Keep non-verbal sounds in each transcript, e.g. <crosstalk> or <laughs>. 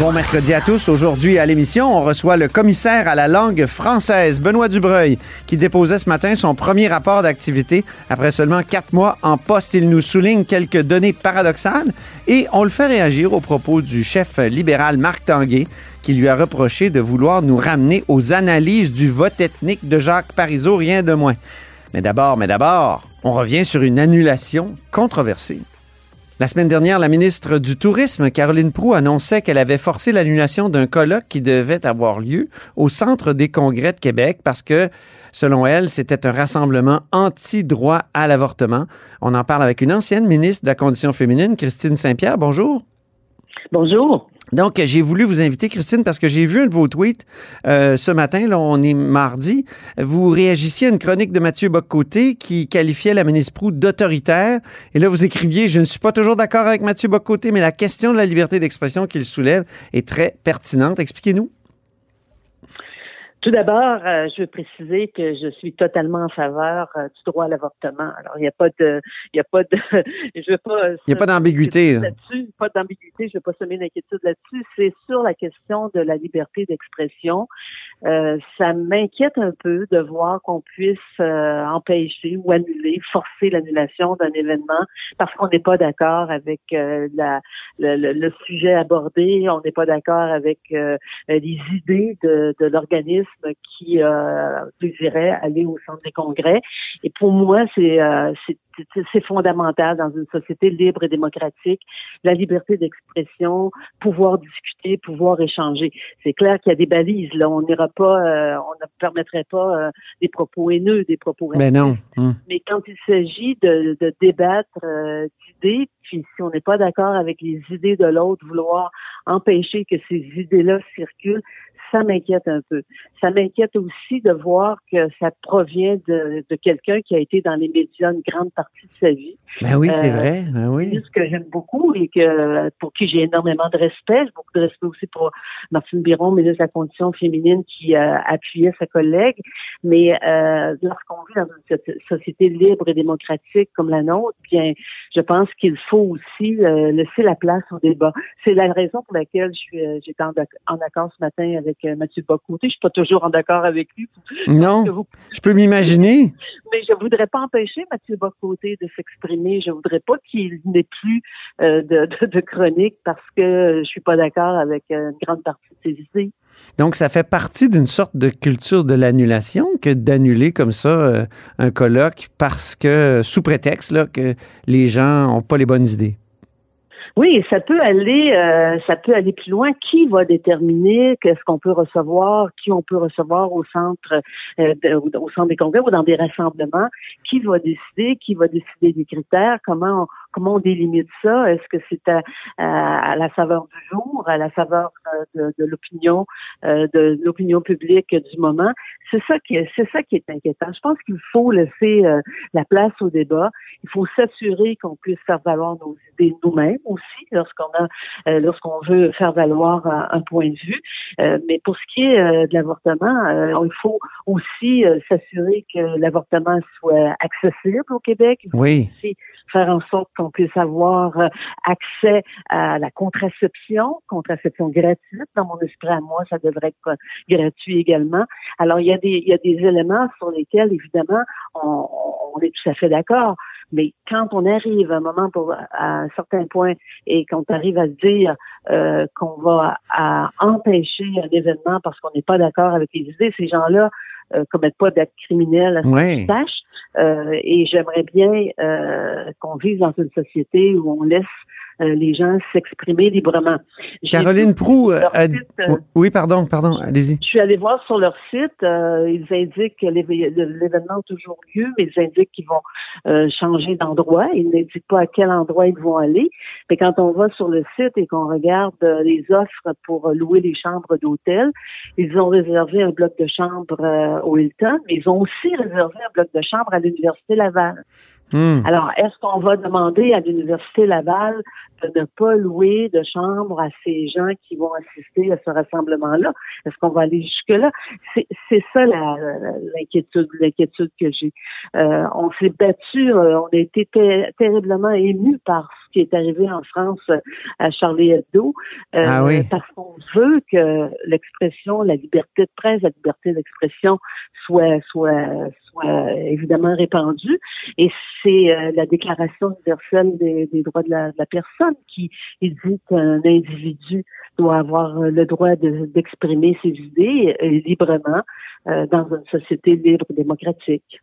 Bon mercredi à tous. Aujourd'hui à l'émission, on reçoit le commissaire à la langue française, Benoît Dubreuil, qui déposait ce matin son premier rapport d'activité après seulement quatre mois en poste. Il nous souligne quelques données paradoxales et on le fait réagir au propos du chef libéral Marc Tanguay, qui lui a reproché de vouloir nous ramener aux analyses du vote ethnique de Jacques Parizeau, rien de moins. Mais d'abord, mais d'abord, on revient sur une annulation controversée. La semaine dernière, la ministre du Tourisme, Caroline Proux, annonçait qu'elle avait forcé l'annulation d'un colloque qui devait avoir lieu au Centre des congrès de Québec parce que, selon elle, c'était un rassemblement anti-droit à l'avortement. On en parle avec une ancienne ministre de la Condition féminine, Christine Saint-Pierre. Bonjour. Bonjour. Donc, j'ai voulu vous inviter, Christine, parce que j'ai vu un de vos tweets euh, ce matin, là, on est mardi. Vous réagissiez à une chronique de Mathieu Boccoté qui qualifiait la ministre Proux d'autoritaire. Et là, vous écriviez Je ne suis pas toujours d'accord avec Mathieu Boccoté, mais la question de la liberté d'expression qu'il soulève est très pertinente. Expliquez-nous. Tout d'abord, euh, je veux préciser que je suis totalement en faveur euh, du droit à l'avortement. Alors, il n'y a pas de, il y a pas de, <laughs> je veux pas. Il n'y a pas d'ambiguïté là-dessus. Pas d'ambiguïté. Je veux pas semer d'inquiétude là-dessus. C'est sur la question de la liberté d'expression. Euh, ça m'inquiète un peu de voir qu'on puisse empêcher ou annuler, forcer l'annulation d'un événement parce qu'on n'est pas d'accord avec la, le, le, sujet abordé, on n'est pas d'accord avec les idées de, de l'organisme qui euh, désirait aller au centre des congrès. Et pour moi, c'est euh, c'est fondamental dans une société libre et démocratique, la liberté d'expression, pouvoir discuter, pouvoir échanger. C'est clair qu'il y a des balises. Là, on n'ira pas, euh, on ne permettrait pas euh, des propos haineux, des propos. Mais non. Hum. Mais quand il s'agit de, de débattre euh, d'idées, puis si on n'est pas d'accord avec les idées de l'autre, vouloir empêcher que ces idées-là circulent, ça m'inquiète un peu. Ça m'inquiète aussi de voir que ça provient de, de quelqu'un qui a été dans les médias une grande partie de sa vie. Ben oui, c'est euh, vrai. Ben oui. Ce que j'aime beaucoup et que pour qui j'ai énormément de respect. J'ai beaucoup de respect aussi pour Martine Biron, ministre de la Condition féminine, qui euh, appuyait sa collègue. Mais euh, lorsqu'on vit dans une société libre et démocratique comme la nôtre, bien, je pense qu'il faut aussi laisser la place au débat. C'est la raison pour laquelle je suis, j'étais en, en accord ce matin avec Mathieu Bocoté. Je suis pas toujours en accord avec lui. Non, je peux m'imaginer. Mais je voudrais pas empêcher Mathieu Bocoté de s'exprimer. Je voudrais pas qu'il n'ait plus euh, de, de, chronique parce que je suis pas d'accord avec une grande partie de ses idées. Donc, ça fait partie d'une sorte de culture de l'annulation que d'annuler comme ça euh, un colloque parce que, sous prétexte là, que les gens n'ont pas les bonnes idées. Oui, ça peut aller, euh, ça peut aller plus loin. Qui va déterminer qu'est-ce qu'on peut recevoir, qui on peut recevoir au centre, euh, au centre des congrès ou dans des rassemblements? Qui va décider Qui va décider des critères? Comment comment on délimite ça? Est-ce que c'est à, à, la saveur du jour, à la saveur euh, de, de l'opinion, euh, de l'opinion publique du moment? C'est ça qui est, c'est ça qui est inquiétant. Je pense qu'il faut laisser la place au débat. Il faut s'assurer qu'on puisse faire valoir nos idées nous-mêmes aussi lorsqu'on a euh, lorsqu'on veut faire valoir un, point de vue. Euh, mais pour ce qui est euh, de l'avortement, il faut aussi s'assurer que l'avortement soit accessible au Québec. Il faut oui. aussi faire en sorte qu'on puisse avoir accès à la contraception, contraception gratuite. Dans mon esprit à moi, ça devrait être gratuit également. Alors, il y a des, il y a des éléments sur lesquels, évidemment, on, on est tout à fait d'accord. Mais quand on arrive à un moment pour, à un certain point et qu'on arrive à dire euh, qu'on va à empêcher un événement parce qu'on n'est pas d'accord avec les idées, ces gens-là euh, commettent pas d'actes criminels à ce tâche. Euh, et j'aimerais bien euh, qu'on vive dans une société où on laisse euh, les gens s'exprimer librement. Caroline Prou, euh, euh, oui, pardon, pardon, allez-y. Je suis allée voir sur leur site, ils indiquent que l'événement a toujours lieu, mais ils indiquent qu'ils vont changer d'endroit. Ils n'indiquent pas à quel endroit ils vont aller. Mais quand on va sur le site et qu'on regarde les offres pour louer les chambres d'hôtel, ils ont réservé un bloc de chambre au Hilton, mais ils ont aussi réservé un bloc de chambre à l'Université Laval. Hmm. Alors, est-ce qu'on va demander à l'Université Laval de ne pas louer de chambre à ces gens qui vont assister à ce rassemblement-là? Est-ce qu'on va aller jusque-là? C'est ça l'inquiétude, l'inquiétude que j'ai. Euh, on s'est battu, euh, on a été ter- terriblement émus par ce qui est arrivé en France euh, à Charlie Hebdo, euh, Ah oui. parce qu'on veut que l'expression, la liberté de presse, la liberté d'expression soit, soit, soit évidemment répandue. Et c'est euh, la Déclaration universelle des, droits de la, personne qui dit qu'un individu doit avoir euh, le droit de- d'exprimer ses idées euh, librement dans une société libre et démocratique.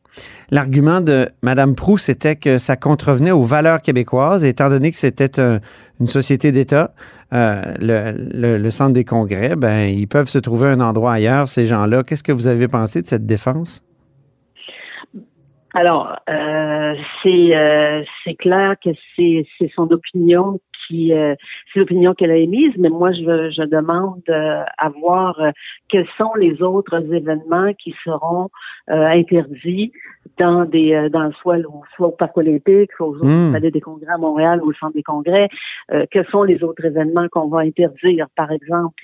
L'argument de Mme Proust, c'était que ça contrevenait aux valeurs québécoises, étant donné que c'était un- une société d'État. le, le- le centre des congrès, ben, ils peuvent se trouver un endroit ailleurs, ces gens-là. Qu'est-ce que vous avez pensé de cette défense? Alors, euh, c'est euh, c'est clair que c'est c'est son opinion euh, c'est l'opinion qu'elle a émise, mais moi je je demande euh, à voir euh, quels sont les autres événements qui seront euh, interdits dans des euh, dans soit au, soit au parc olympique, soit au Hmm. palais des congrès à Montréal ou au centre des congrès. Quels sont les autres événements qu'on va interdire? Par exemple,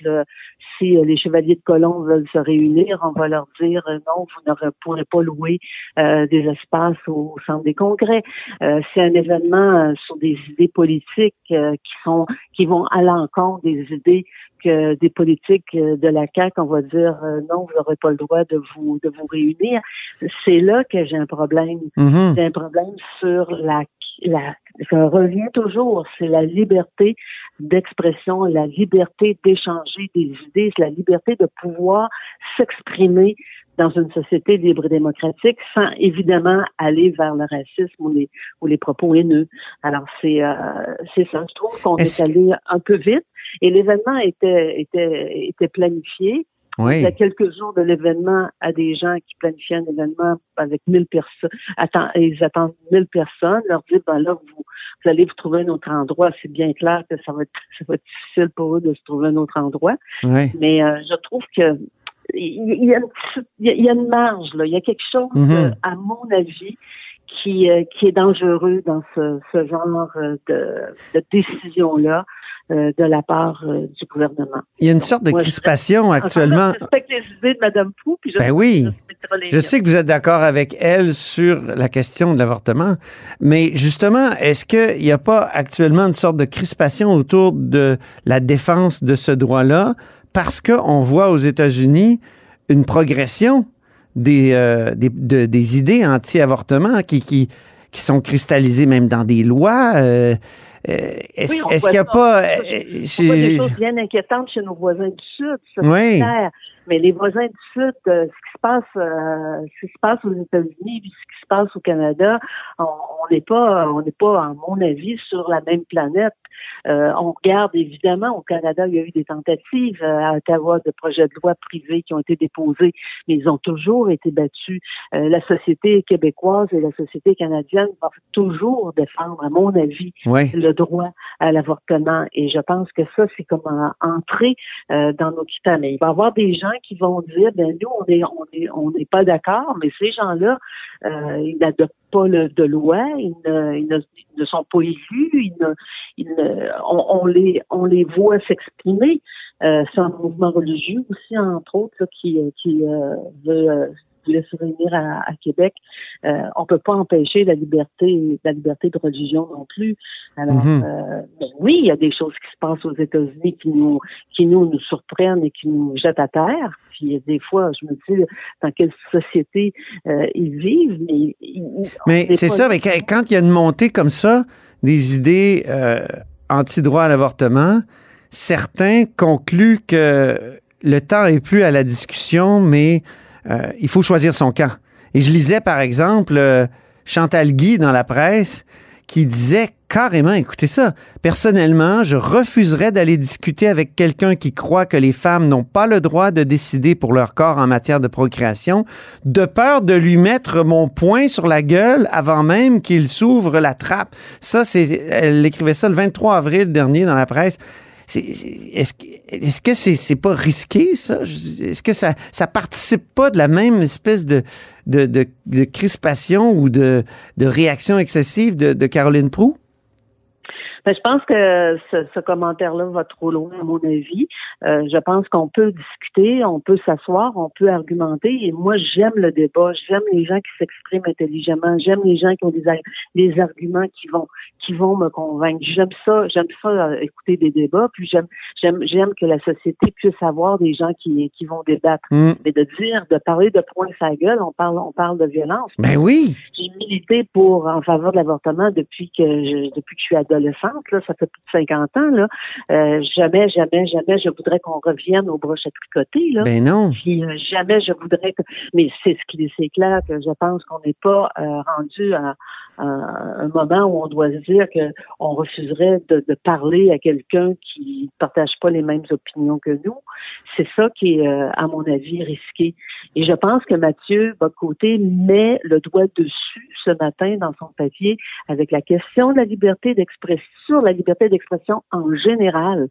si les chevaliers de colon veulent se réunir, on va leur dire non, vous ne pourrez pas louer des espaces au, au centre des congrès. C'est un événement sur des idées politiques qui sont qui vont à l'encontre des idées que des politiques euh, de la CAQ, on va dire euh, non, vous n'aurez pas le droit de vous de vous réunir. C'est là que j'ai un problème. Mhm. J'ai un problème sur la la je reviens toujours, c'est la liberté d'expression, la liberté d'échanger des idées, c'est la liberté de pouvoir s'exprimer dans une société libre et démocratique sans évidemment aller vers le racisme ou les, ou les propos haineux. Alors c'est euh, c'est ça. Je trouve qu'on est, que- allé un peu vite et l'événement était était était planifié. Il y a quelques jours de l'événement à des gens qui planifiaient un événement avec 1000 personnes. Attends, ils attendent 1000 personnes. Leur dire, ben là, vous, vous allez vous trouver un autre endroit. C'est bien clair que ça va être, <laughs> ça va être difficile pour eux de se trouver un autre endroit. Oui. Mais euh, je trouve que il y, a il y a- une marge, là. Il y a quelque chose, Mhm. euh, à mon avis, qui, euh, qui est dangereux dans ce, ce genre euh, de, de décision-là euh, de la part euh, du gouvernement. Il y a une sorte de Moi, je- crispation actuellement. Je respecte les idées de Mme Pou, puis je Ben oui. Je sais que vous êtes d'accord avec elle sur la question de l'avortement, mais justement, est-ce qu'il n'y a pas actuellement une sorte de crispation autour de la défense de ce droit-là? Parce qu'on voit aux États-Unis une progression des, euh, des, de- des idées anti-avortement qui, qui, qui sont cristallisées même dans des lois? euh, est-ce Oui, voit qu'il n'y a ça. pas... euh, On voit des choses bien inquiétantes chez nos voisins du Sud, ça Oui. clair. Mais les voisins du Sud, euh, ce qui se passe, euh, ce qui se passe aux États-Unis, puis ce qui se passe au Canada, on n'est pas, on n'est pas, à mon avis, sur la même planète. Euh, on regarde évidemment au Canada, il y a eu des tentatives euh, à Ottawa de projets de loi privés qui ont été déposés, mais ils ont toujours été battus. Euh, la société québécoise et la société canadienne vont toujours défendre, à mon avis, Oui. le droit à l'avortement. Et je pense que ça, c'est comme en- entrer euh, dans nos critères. Mais il va y avoir des gens qui vont dire, ben nous, on est, on est, on n'est pas d'accord, mais ces gens-là, euh, ils n'adoptent pas le, de loi, ils ne, ils ne, sont pas élus, ils ne, ils ne- on, on les, on les voit s'exprimer. Euh, c'est un mouvement religieux aussi, entre autres, là, qui, euh, qui euh, veut voulait se réunir à, à Québec. Euh, on peut pas empêcher la liberté, la liberté de religion non plus. Alors, Mhm. euh, mais oui, il y a des choses qui se passent aux États-Unis qui nous, qui nous, nous surprennent et qui nous jettent à terre. Puis des fois, je me dis dans quelle société euh, ils vivent, mais Mais c'est ça, mais quand quand il y a une montée comme ça, des idées euh, anti-droit à l'avortement, certains concluent que le temps est plus à la discussion, mais euh, il faut choisir son camp. Et je lisais, par exemple, euh, Chantal Guy dans la presse qui disait carrément, écoutez ça, personnellement, je refuserais d'aller discuter avec quelqu'un qui croit que les femmes n'ont pas le droit de décider pour leur corps en matière de procréation, de peur de lui mettre mon poing sur la gueule avant même qu'il s'ouvre la trappe. Ça, c'est, elle écrivait ça le 23 avril dernier dans la presse. Est-ce que c'est pas risqué, ça? Est-ce que ça participe pas de la même espèce de, crispation ou de, de réaction excessive de, de Caroline Proux? Ben, je pense que ce, ce commentaire-là va trop loin, à mon avis. Euh, je pense qu'on peut discuter, on peut s'asseoir, on peut argumenter. Et moi, j'aime le débat. J'aime les gens qui s'expriment intelligemment. J'aime les gens qui ont des, des arguments qui vont qui vont me convaincre. J'aime ça. J'aime ça euh, écouter des débats. Puis j'aime j'aime j'aime que la société puisse avoir des gens qui qui vont débattre. Mm. Mais de dire, de parler de point sa gueule, on parle on parle de violence. Ben oui. J'ai milité pour en faveur de l'avortement depuis que je, depuis que je suis adolescente. Là, ça fait plus de 50 ans. Là. Euh, jamais, jamais, jamais, je voudrais qu'on revienne au broches à tricoter. Là. Ben non. Puis euh, jamais je voudrais que. Mais c'est ce qui c'est clair que je pense qu'on n'est pas euh, rendu à, à un moment où on doit se dire que on refuserait de, de parler à quelqu'un qui ne partage pas les mêmes opinions que nous. C'est ça qui est, à mon avis, risqué. Et je pense que Mathieu Bocoté met le doigt dessus ce matin dans son papier avec la question de la liberté d'expression, sur la liberté d'expression en général,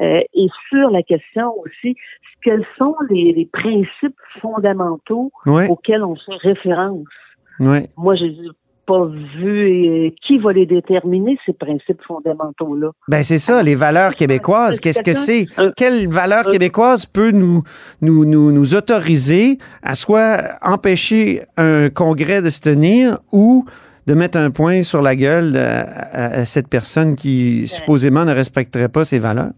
euh, et sur la question aussi, quels sont les, les principes fondamentaux Ouais. auxquels on se référence? Ouais. Moi, je n'ai pas vu euh, qui va les déterminer, ces principes fondamentaux-là. Ben c'est ça, les valeurs québécoises. Qu'est-ce que c'est? Quelle valeur québécoise peut nous, nous, nous, nous autoriser à soit empêcher un congrès de se tenir ou de mettre un point sur la gueule à, à- à cette personne qui supposément ne respecterait pas ses valeurs?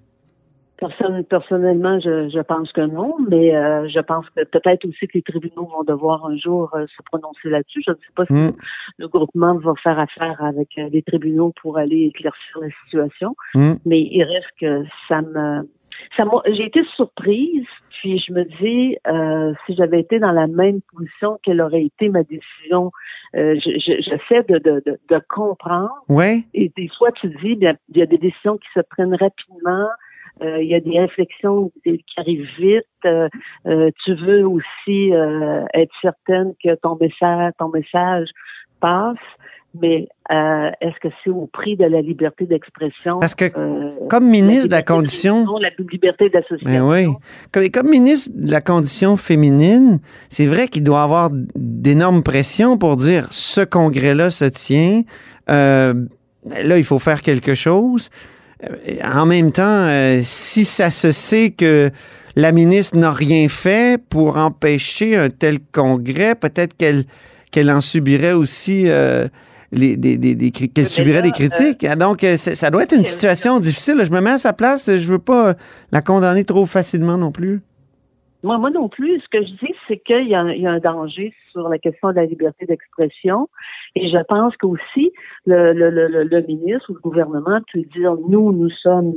Personne, personnellement, je, je pense que non, mais euh, je pense que peut-être aussi que les tribunaux vont devoir un jour euh, se prononcer là-dessus. Je ne sais pas si Mm. le groupement va faire affaire avec euh, les tribunaux pour aller éclaircir la situation, Hmm. mais il reste que ça me... Ça m'a- j'ai été surprise, puis je me dis, euh, si j'avais été dans la même position, quelle aurait été ma décision? Euh, je- je- J'essaie de, de, de, de comprendre. Ouais. Et des fois, tu dis, bien, il y a des décisions qui se prennent rapidement. euh, il y a des réflexions qui qui arrivent vite. euh, euh, tu veux aussi euh, être certaine que ton message, ton message passe. Mais euh, est-ce que c'est au prix de la liberté d'expression? Parce que euh, comme ministre de la condition... La liberté d'association? Ben oui. Comme, comme ministre de la condition féminine, c'est vrai qu'il doit avoir d'énormes pressions pour dire ce congrès-là se tient. euh, là, il faut faire quelque chose. Euh, En même temps, euh, si ça se sait que la ministre n'a rien fait pour empêcher un tel congrès, peut-être qu'elle qu'elle en subirait aussi euh, les, des, des- des qu'elle subirait des critiques. Donc, euh, ça doit être une situation difficile. Je me mets à sa place. Je veux pas la condamner trop facilement non plus. Moi, moi non plus. Ce que je dis, c'est qu'il y, a un- il y a un danger sur la question de la liberté d'expression. Et je pense qu'aussi, le, le, le, le- le ministre ou le gouvernement peut dire, nous, nous sommes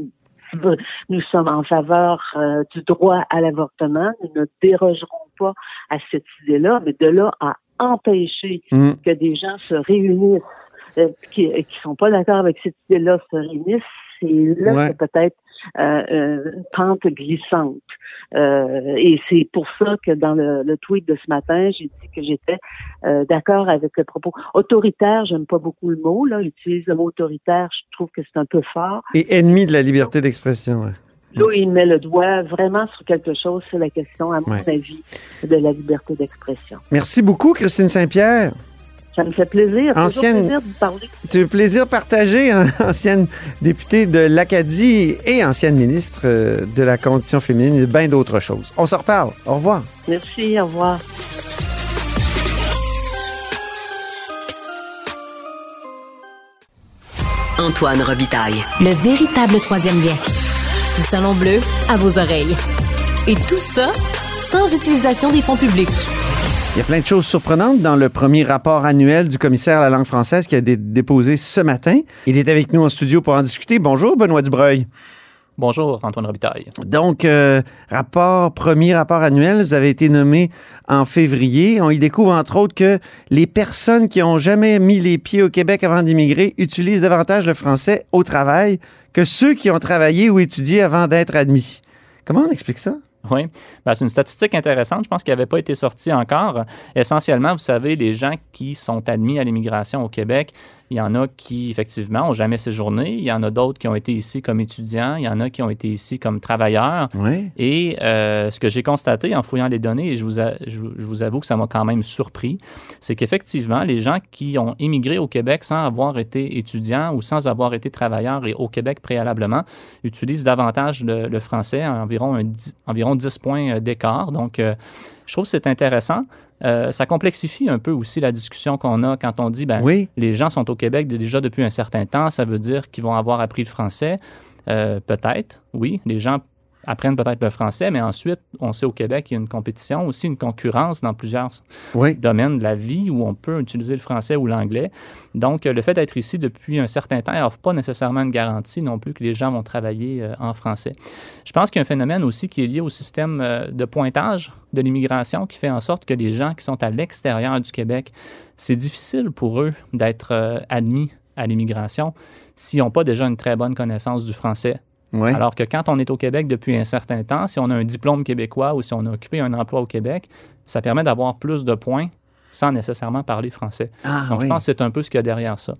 nous sommes en faveur euh, du droit à l'avortement. Nous ne dérogerons pas à cette idée-là, mais de là à empêcher Mm. que des gens se réunissent euh, qui ne sont pas d'accord avec cette idée-là se réunissent, c'est là Ouais. que peut-être euh, euh, une pente glissante. Euh, et c'est pour ça que dans le, le tweet de ce matin, j'ai dit que j'étais euh, d'accord avec le propos autoritaire. J'aime pas beaucoup le mot. Là, j'utilise le mot autoritaire. Je trouve que c'est un peu fort. Et ennemi de la liberté d'expression. ouais. Là, il met le doigt vraiment sur quelque chose. C'est la question, à mon Ouais. avis, de la liberté d'expression. Merci beaucoup, Christine Saint-Pierre. Ça me fait plaisir. Ancienne- plaisir de vous parler. C'est un plaisir partagé, hein, <laughs> ancienne députée de l'Acadie et ancienne ministre euh, de la condition féminine et bien d'autres choses. On se reparle. Au revoir. Merci. Au revoir. Antoine Robitaille. Le véritable troisième lien. Le salon bleu à vos oreilles. Et tout ça sans utilisation des fonds publics. Il y a plein de choses surprenantes dans le premier rapport annuel du commissaire à la langue française qui a été déposé ce matin. Il est avec nous en studio pour en discuter. Bonjour, Benoît Dubreuil. Bonjour, Antoine Robitaille. Donc, euh, rapport, premier rapport annuel, vous avez été nommé en février. On y découvre, entre autres, que les personnes qui ont jamais mis les pieds au Québec avant d'immigrer utilisent davantage le français au travail que ceux qui ont travaillé ou étudié avant d'être admis. Comment on explique ça? Oui, Ben, c'est une statistique intéressante. Je pense qu'elle n'avait pas été sortie encore. Essentiellement, vous savez, les gens qui sont admis à l'immigration au Québec, Il y en a qui, effectivement, ont jamais séjourné. Il y en a d'autres qui ont été ici comme étudiants. Il y en a qui ont été ici comme travailleurs. Oui. Et euh, ce que j'ai constaté en fouillant les données, et je vous, a- je, vous- je vous avoue que ça m'a quand même surpris, c'est qu'effectivement, les gens qui ont immigré au Québec sans avoir été étudiants ou sans avoir été travailleurs et au Québec préalablement utilisent davantage le, le français, environ, un environ 10 points euh, d'écart. Donc, euh, je trouve que c'est intéressant. Euh, ça complexifie un peu aussi la discussion qu'on a quand on dit, ben, Oui. les gens sont au Québec déjà depuis un certain temps, ça veut dire qu'ils vont avoir appris le français. Euh, peut-être, oui, les gens apprennent peut-être le français, mais ensuite, on sait au Québec qu'il y a une compétition, aussi une concurrence dans plusieurs Oui. domaines de la vie où on peut utiliser le français ou l'anglais. Donc, le fait d'être ici depuis un certain temps n'offre pas nécessairement une garantie non plus que les gens vont travailler euh, en français. Je pense qu'il y a un phénomène aussi qui est lié au système euh, de pointage de l'immigration qui fait en sorte que les gens qui sont à l'extérieur du Québec, c'est difficile pour eux d'être euh, admis à l'immigration s'ils n'ont pas déjà une très bonne connaissance du français. Alors que quand on est au Québec depuis un certain temps, si on a un diplôme québécois ou si on a occupé un emploi au Québec, ça permet d'avoir plus de points sans nécessairement parler français. Ah, Donc, oui. je pense que c'est un peu ce qu'il y a derrière ça.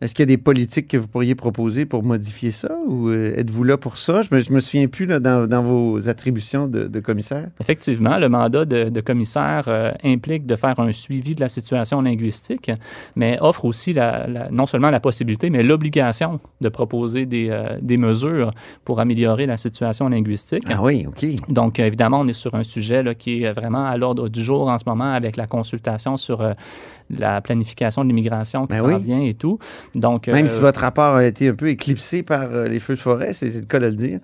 Est-ce qu'il y a des politiques que vous pourriez proposer pour modifier ça ou euh, êtes-vous là pour ça? Je me, je me souviens plus là, dans, dans vos attributions de, de commissaire. Effectivement, le mandat de, de commissaire euh, implique de faire un suivi de la situation linguistique, mais offre aussi la- la- non seulement la possibilité, mais l'obligation de proposer des, euh, des mesures pour améliorer la situation linguistique. Ah oui, OK. Donc, évidemment, on est sur un sujet là, qui est vraiment à l'ordre du jour en ce moment avec la consultation sur euh, la planification de l'immigration qui Ben s'en oui. vient et tout. Donc, Même euh, si votre rapport a été un peu éclipsé par euh, les feux de forêt, c'est le cas de le dire.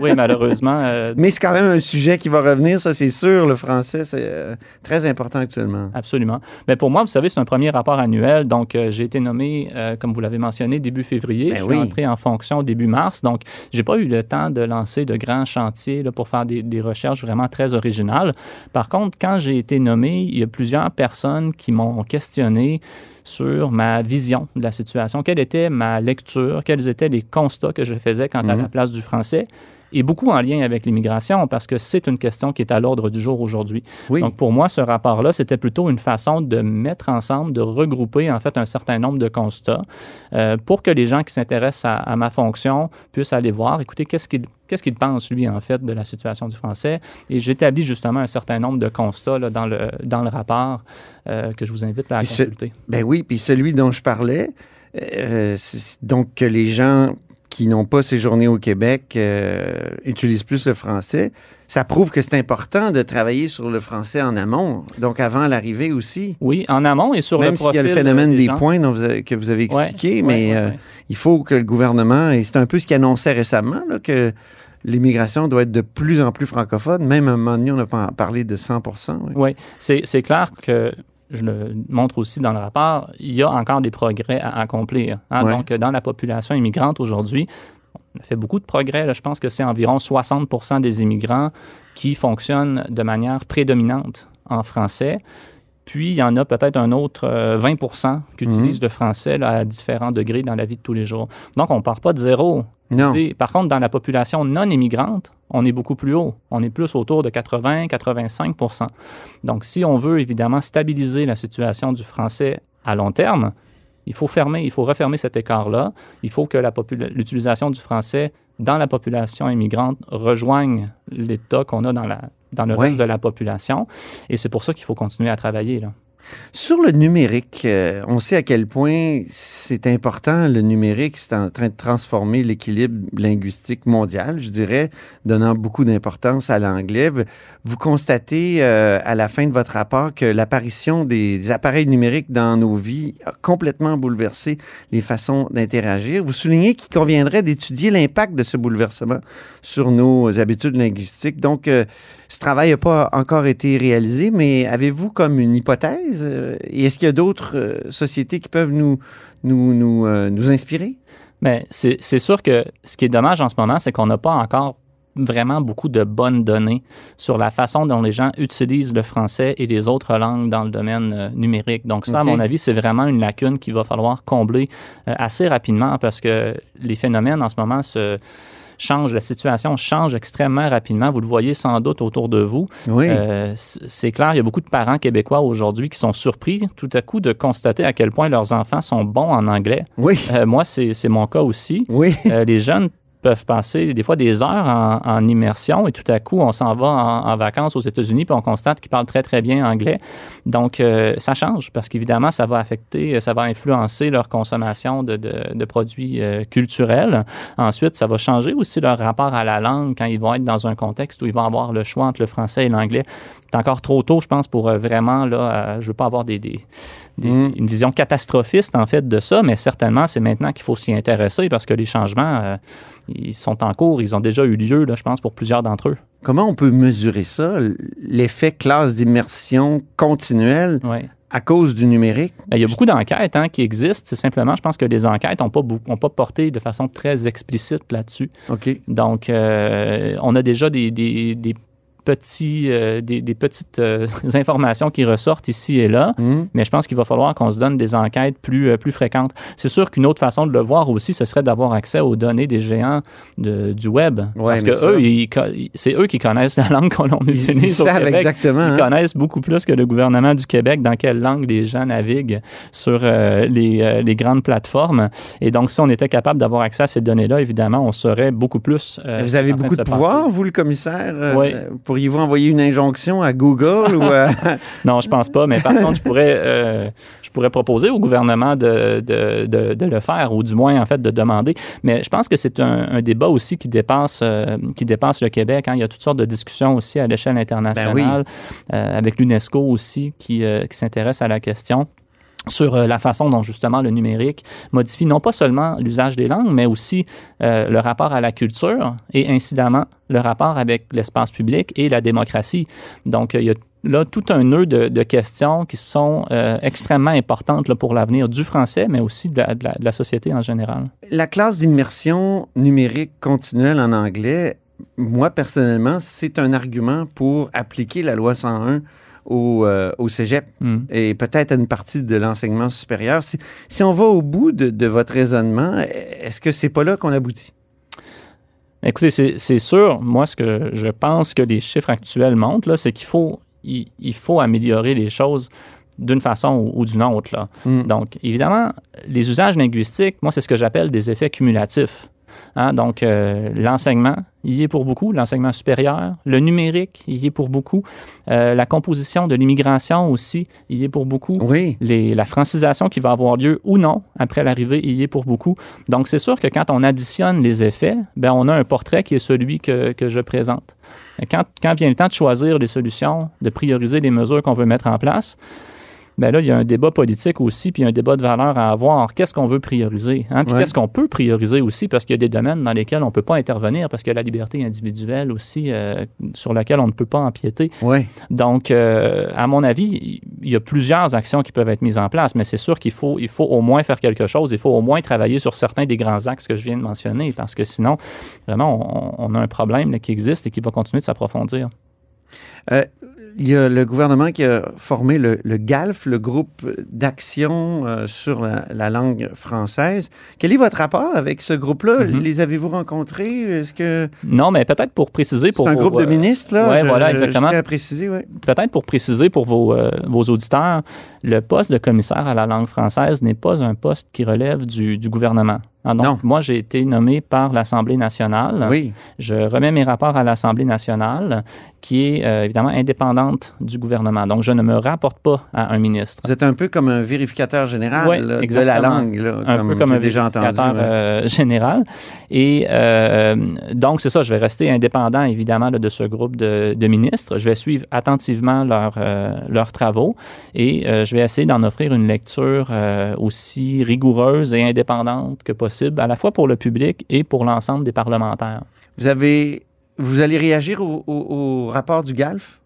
oui, malheureusement, euh, <laughs> Mais c'est quand même un sujet qui va revenir, ça c'est sûr. Le français, c'est euh, très important actuellement. Absolument. Mais pour moi, vous savez, c'est un premier rapport annuel. Donc, euh, j'ai été nommé, euh, comme vous l'avez mentionné, début février. Ben je oui. suis entré en fonction début mars. Donc, j'ai pas eu le temps de lancer de grands chantiers là, pour faire des, des recherches vraiment très originales. Par contre, quand j'ai été nommé, il y a plusieurs personnes qui m'ont questionné sur ma vision de la situation, quelle était ma lecture, quels étaient les constats que je faisais quant à Mhm. la place du français, et beaucoup en lien avec l'immigration, parce que c'est une question qui est à l'ordre du jour aujourd'hui. Oui. Donc, pour moi, ce rapport-là, c'était plutôt une façon de mettre ensemble, de regrouper, en fait, un certain nombre de constats euh, pour que les gens qui s'intéressent à, à ma fonction puissent aller voir, écoutez, qu'est-ce qu'il qu'est-ce qu'il pense, lui, en fait, de la situation du français. Et j'établis justement un certain nombre de constats là, dans, le, dans le rapport euh, que je vous invite là, à Puis ce- consulter. Ben oui, puis celui dont je parlais, euh, donc que les gens qui n'ont pas séjourné au Québec euh, utilisent plus le français, ça prouve que c'est important de travailler sur le français en amont, donc avant l'arrivée aussi. Oui, en amont et sur Même le s'il y profil a le phénomène des points dont vous avez- que vous avez expliqué, ouais, mais ouais, euh, il faut que le gouvernement, et c'est un peu ce qu'il annonçait récemment, là, que l'immigration doit être de plus en plus francophone. Même à un moment donné, on a pas parlé de 100 oui. Oui, c'est clair que je le montre aussi dans le rapport, il y a encore des progrès à accomplir. hein. Ouais. Donc, dans la population immigrante aujourd'hui, on a fait beaucoup de progrès. là. Je pense que c'est environ 60% des immigrants qui fonctionnent de manière prédominante en français. Puis, il y en a peut-être un autre euh, 20% qui Mhm. utilisent le français là, à différents degrés dans la vie de tous les jours. Donc, on ne part pas de zéro. Non. Et par contre, dans la population non immigrante, on est beaucoup plus haut. On est plus autour de 80-85 Donc, si on veut évidemment stabiliser la situation du français à long terme, il faut fermer, il faut refermer cet écart-là. Il faut que l'utilisation du français dans la population immigrante rejoigne l'état qu'on a dans, la, dans le reste de la population. Et c'est pour ça qu'il faut continuer à travailler. Là. Sur le numérique, euh, on sait à quel point c'est important. Le numérique, c'est en train de transformer l'équilibre linguistique mondial, je dirais, donnant beaucoup d'importance à l'anglais. Vous- Vous constatez euh, à la fin de votre rapport que l'apparition des, des appareils numériques dans nos vies a complètement bouleversé les façons d'interagir. Vous soulignez qu'il conviendrait d'étudier l'impact de ce bouleversement sur nos habitudes linguistiques. Donc, euh, ce travail n'a pas encore été réalisé, mais avez-vous comme une hypothèse? euh, Et est-ce qu'il y a d'autres euh, sociétés qui peuvent nous, nous, nous, euh, nous inspirer? Mais c'est c'est sûr que ce qui est dommage en ce moment, c'est qu'on n'a pas encore vraiment beaucoup de bonnes données sur la façon dont les gens utilisent le français et les autres langues dans le domaine euh, numérique. Donc ça, à mon avis, c'est vraiment une lacune qu'il va falloir combler euh, assez rapidement parce que les phénomènes en ce moment se change, la situation change extrêmement rapidement. Vous le voyez sans doute autour de vous. Oui. Euh, c'est clair, il y a beaucoup de parents québécois aujourd'hui qui sont surpris tout à coup de constater à quel point leurs enfants sont bons en anglais. oui. Euh, moi, c'est c'est mon cas aussi. Oui. Euh, les jeunes peuvent passer des fois des heures en, en immersion et tout à coup, on s'en va en, en vacances aux États-Unis puis on constate qu'ils parlent très, très bien anglais. Donc, euh, ça change parce qu'évidemment, ça va affecter, ça va influencer leur consommation de, de, de produits euh, culturels. Ensuite, ça va changer aussi leur rapport à la langue quand ils vont être dans un contexte où ils vont avoir le choix entre le français et l'anglais. C'est encore trop tôt, je pense, pour euh, vraiment, là, euh, je veux pas avoir des, des, des- Mm. une vision catastrophiste, en fait, de ça, mais certainement, c'est maintenant qu'il faut s'y intéresser parce que les changements, euh, ils sont en cours, ils ont déjà eu lieu, là, je pense, pour plusieurs d'entre eux. Comment on peut mesurer ça, l'effet classe d'immersion continuelle Ouais. à cause du numérique? Ben, Il y a beaucoup d'enquêtes hein, qui existent. C'est simplement, je pense que les enquêtes n'ont pas, ont pas porté de façon très explicite là-dessus. OK. Donc, euh, on a déjà des, des, des petits, euh, des, des petites euh, <laughs> informations qui ressortent ici et là, Hmm. mais je pense qu'il va falloir qu'on se donne des enquêtes plus, euh, plus fréquentes. C'est sûr qu'une autre façon de le voir aussi, ce serait d'avoir accès aux données des géants de- du web. Ouais, parce que ça- eux, c'est eux qui connaissent la <laughs> langue qu'on Ils, utilise ils au savent Québec. exactement. Ils hein? connaissent beaucoup plus que le gouvernement du Québec dans quelle langue les gens naviguent sur euh, les, les grandes plateformes. Et donc, si on était capable d'avoir accès à ces données-là, évidemment, on saurait beaucoup plus. Vous avez beaucoup de pouvoir, vous, le commissaire? Oui. Pourriez-vous envoyer une injonction à Google ou à... <laughs> Non, je pense pas. Mais par contre, je pourrais, euh, je pourrais proposer au gouvernement de, de, de, de le faire, ou du moins, en fait, de demander. Mais je pense que c'est un, un débat aussi qui dépasse, euh, qui dépasse le Québec. hein. Il y a toutes sortes de discussions aussi à l'échelle internationale, Ben euh, avec l'UNESCO aussi, qui, qui s'intéresse à la question sur euh, la façon dont justement le numérique modifie non pas seulement l'usage des langues, mais aussi euh, le rapport à la culture et incidemment le rapport avec l'espace public et la démocratie. Donc, euh, il y a là tout un nœud de, questions qui sont extrêmement importantes pour l'avenir du français, mais aussi de la- de la société en général. La classe d'immersion numérique continuelle en anglais, moi, personnellement, c'est un argument pour appliquer la loi 101 au, euh, au cégep Hmm. et peut-être à une partie de l'enseignement supérieur. Si, si on va au bout de, de votre raisonnement, est-ce que c'est pas là qu'on aboutit? Écoutez, c'est sûr, moi, ce que je pense que les chiffres actuels montrent, c'est qu'il faut, il, il faut améliorer les choses d'une façon ou, ou d'une autre. Là. Hmm. Donc, évidemment, les usages linguistiques, moi, c'est ce que j'appelle des effets cumulatifs. Hein, donc, euh, l'enseignement, il y est pour beaucoup, l'enseignement supérieur, le numérique, il y est pour beaucoup, Euh, la composition de l'immigration aussi, il y est pour beaucoup Oui. les- la francisation qui va avoir lieu ou non après l'arrivée il y est pour beaucoup. Donc, c'est sûr que quand on additionne les effets, ben, on a un portrait qui est celui que, que je présente. Quand, quand vient le temps de choisir les solutions, de prioriser les mesures qu'on veut mettre en place, ben là, il y a un débat politique aussi, puis un débat de valeur à avoir. Qu'est-ce qu'on veut prioriser? Hein? Puis Ouais. qu'est-ce qu'on peut prioriser aussi? Parce qu'il y a des domaines dans lesquels on ne peut pas intervenir, parce qu'il y a la liberté individuelle aussi, euh, sur laquelle on ne peut pas empiéter. Donc, euh, à mon avis, il y a plusieurs actions qui peuvent être mises en place, mais c'est sûr qu'il faut, il faut au moins faire quelque chose. Il faut au moins travailler sur certains des grands axes que je viens de mentionner, parce que sinon, vraiment, on, on a un problème là, qui existe et qui va continuer de s'approfondir. Euh, il y a le gouvernement qui a formé le, le GALF, le groupe d'action euh, sur la, la langue française. Quel est votre rapport avec ce groupe-là? Mhm. Les avez-vous rencontrés? Est-ce que Non, mais peut-être pour préciser c'est pour un vos, groupe de euh, ministres? Là? ouais, Je- voilà, exactement. Je à préciser, oui. peut-être pour préciser pour vos, euh, vos auditeurs, le poste de commissaire à la langue française n'est pas un poste qui relève du, du gouvernement. Ah, donc, Non. moi, j'ai été nommé par l'Assemblée nationale. Oui. Je remets mes rapports à l'Assemblée nationale, qui est euh, évidemment indépendante du gouvernement. Donc, je ne me rapporte pas à un ministre. Vous êtes un peu comme un vérificateur général Ouais, là, de la langue, là, un peu comme un déjà entendu. vérificateur, ouais. euh, <laughs> général. Et euh, donc, c'est ça, je vais rester indépendant, évidemment, là, de ce groupe de, de ministres. Je vais suivre attentivement leurs euh, leurs travaux et je vais essayer d'en offrir une lecture aussi rigoureuse et indépendante que possible, à la fois pour le public et pour l'ensemble des parlementaires. Vous avez, vous allez réagir au, au- rapport du GALF?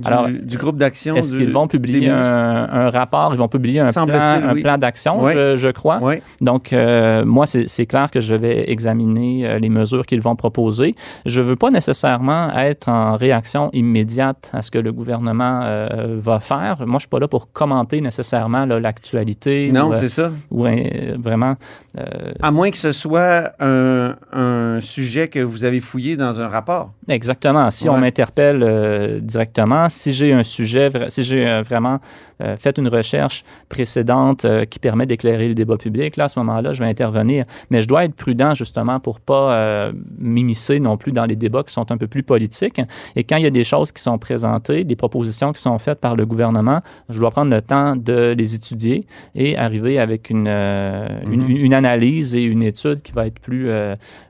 Du, Alors, du groupe d'action. Est-ce qu'ils vont publier un, un rapport? Ils vont publier un plan, oui. plan d'action, Oui. je, je crois. Oui. Donc, euh, moi, c'est clair que je vais examiner euh, les mesures qu'ils vont proposer. Je veux pas nécessairement être en réaction immédiate à ce que le gouvernement euh, va faire. Moi, je suis pas là pour commenter nécessairement l'actualité Non, c'est ça. ou, vraiment euh, À moins que ce soit un, un sujet que vous avez fouillé dans un rapport. Exactement. Si Ouais. on m'interpelle directement, si j'ai un sujet, si j'ai euh, vraiment euh, fait une recherche précédente euh, qui permet d'éclairer le débat public, là, à ce moment-là, je vais intervenir. Mais je dois être prudent, justement, pour pas euh, m'immiscer non plus dans les débats qui sont un peu plus politiques. Et quand il y a des choses qui sont présentées, des propositions qui sont faites par le gouvernement, je dois prendre le temps de les étudier et arriver avec une, euh, une, Mhm. une analyse et une étude qui va être plus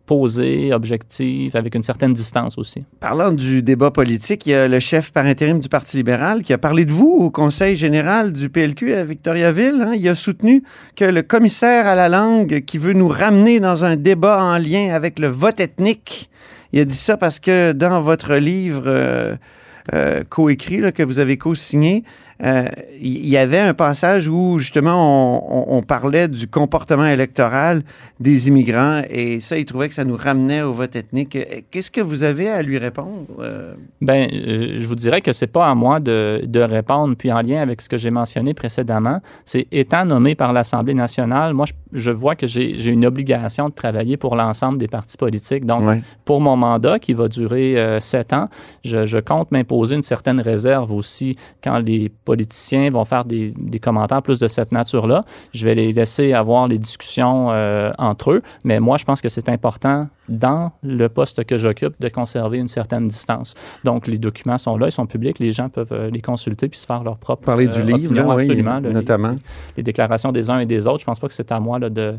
posée, objective, avec une certaine distance aussi. Parlant du débat politique, il y a le chef par intérim du Parti libéral qui a parlé de vous au Conseil général du PLQ à Victoriaville. hein. Il a soutenu que le commissaire à la langue qui veut nous ramener dans un débat en lien avec le vote ethnique, il a dit ça parce que dans votre livre euh, euh, coécrit que vous avez co-signé, euh, il y avait un passage où justement on, on- on parlait du comportement électoral des immigrants et ça, il trouvait que ça nous ramenait au vote ethnique. Euh, Qu'est-ce que vous avez à lui répondre? Euh, Ben, euh, je vous dirais que c'est pas à moi de, de répondre. Puis en lien avec ce que j'ai mentionné précédemment, c'est étant nommé par l'Assemblée nationale, moi, je, je vois que j'ai une obligation de travailler pour l'ensemble des partis politiques. Donc, ouais. pour mon mandat qui va durer euh, sept ans, je, je compte m'imposer une certaine réserve aussi quand les politiciens vont faire des, des commentaires plus de cette nature-là. Je vais les laisser avoir les discussions euh, entre eux, mais moi, je pense que c'est important dans le poste que j'occupe de conserver une certaine distance. Donc, les documents sont là, ils sont publics, les gens peuvent euh, les consulter puis se faire leur propre Parler du euh, livre, opinion, là, oui, absolument, là, les- notamment. les déclarations des uns et des autres. Je pense pas que c'est à moi là, de,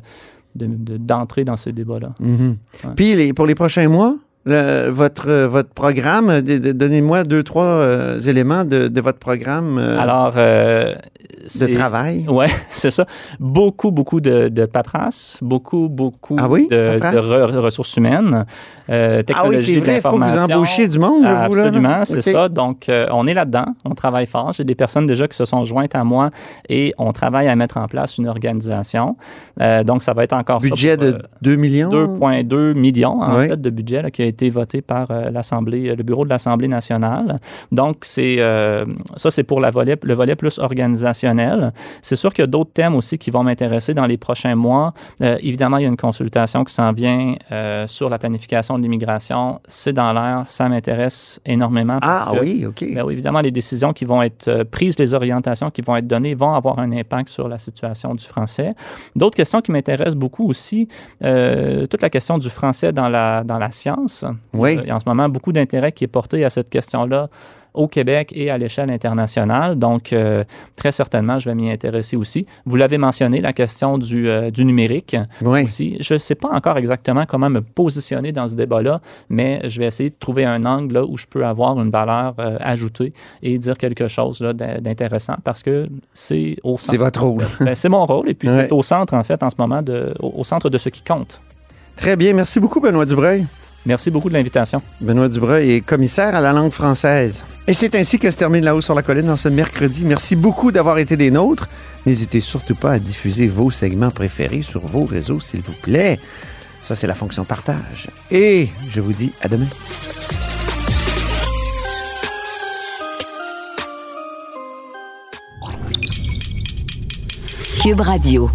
de- de- d'entrer dans ces débats-là. Mhm. Ouais. Puis les- pour les prochains mois, le- votre, votre programme, donnez-moi deux, trois euh, éléments de, de votre programme euh, Alors, euh, de travail. Ouais, <laughs> c'est ça. Beaucoup, beaucoup de, de paperasse, beaucoup, beaucoup Ah oui, de, paperasse? de re- ressources humaines, euh, Ah oui, technologie c'est vrai, il faut vous embauchiez du monde. là, vous, là, là. Absolument, c'est ça. Donc, euh, on est là-dedans, on travaille fort. J'ai des personnes déjà qui se sont jointes à moi et on travaille à mettre en place une organisation. Donc, ça va être encore ça Budget pour, de euh, 2 millions? 2,2 millions en Oui. fait de budget là, qui été voté par euh, l'Assemblée, le bureau de l'Assemblée nationale. Donc c'est euh, ça c'est pour la volet, le volet plus organisationnel. C'est sûr qu'il y a d'autres thèmes aussi qui vont m'intéresser dans les prochains mois. Euh, évidemment, il y a une consultation qui s'en vient euh, sur la planification de l'immigration. C'est dans l'air, ça m'intéresse énormément. Ah que- oui, OK. ben oui, évidemment, les décisions qui vont être euh, prises, les orientations qui vont être données vont avoir un impact sur la situation du français. D'autres questions qui m'intéressent beaucoup aussi, euh, toute la question du français dans la, dans la science. Oui. Il y a en ce moment beaucoup d'intérêt qui est porté à cette question-là au Québec et à l'échelle internationale. Donc, euh, très certainement, je vais m'y intéresser aussi. Vous l'avez mentionné, la question du, euh, du numérique Oui. aussi. Je ne sais pas encore exactement comment me positionner dans ce débat-là, mais je vais essayer de trouver un angle là, où je peux avoir une valeur euh, ajoutée et dire quelque chose d'intéressant parce que c'est au centre. C'est votre rôle. Ben, c'est mon rôle et puis <laughs> Ouais. c'est au centre, en fait, en ce moment, de, au, au centre de ce qui compte. Très bien. Merci beaucoup, Benoît Dubreuil. Merci beaucoup de l'invitation. Benoît Dubreuil est commissaire à la langue française. Et c'est ainsi que se termine La Haut sur la Colline dans ce mercredi. Merci beaucoup d'avoir été des nôtres. N'hésitez surtout pas à diffuser vos segments préférés sur vos réseaux, s'il vous plaît. Ça, c'est la fonction partage. Et je vous dis à demain. Cube Radio.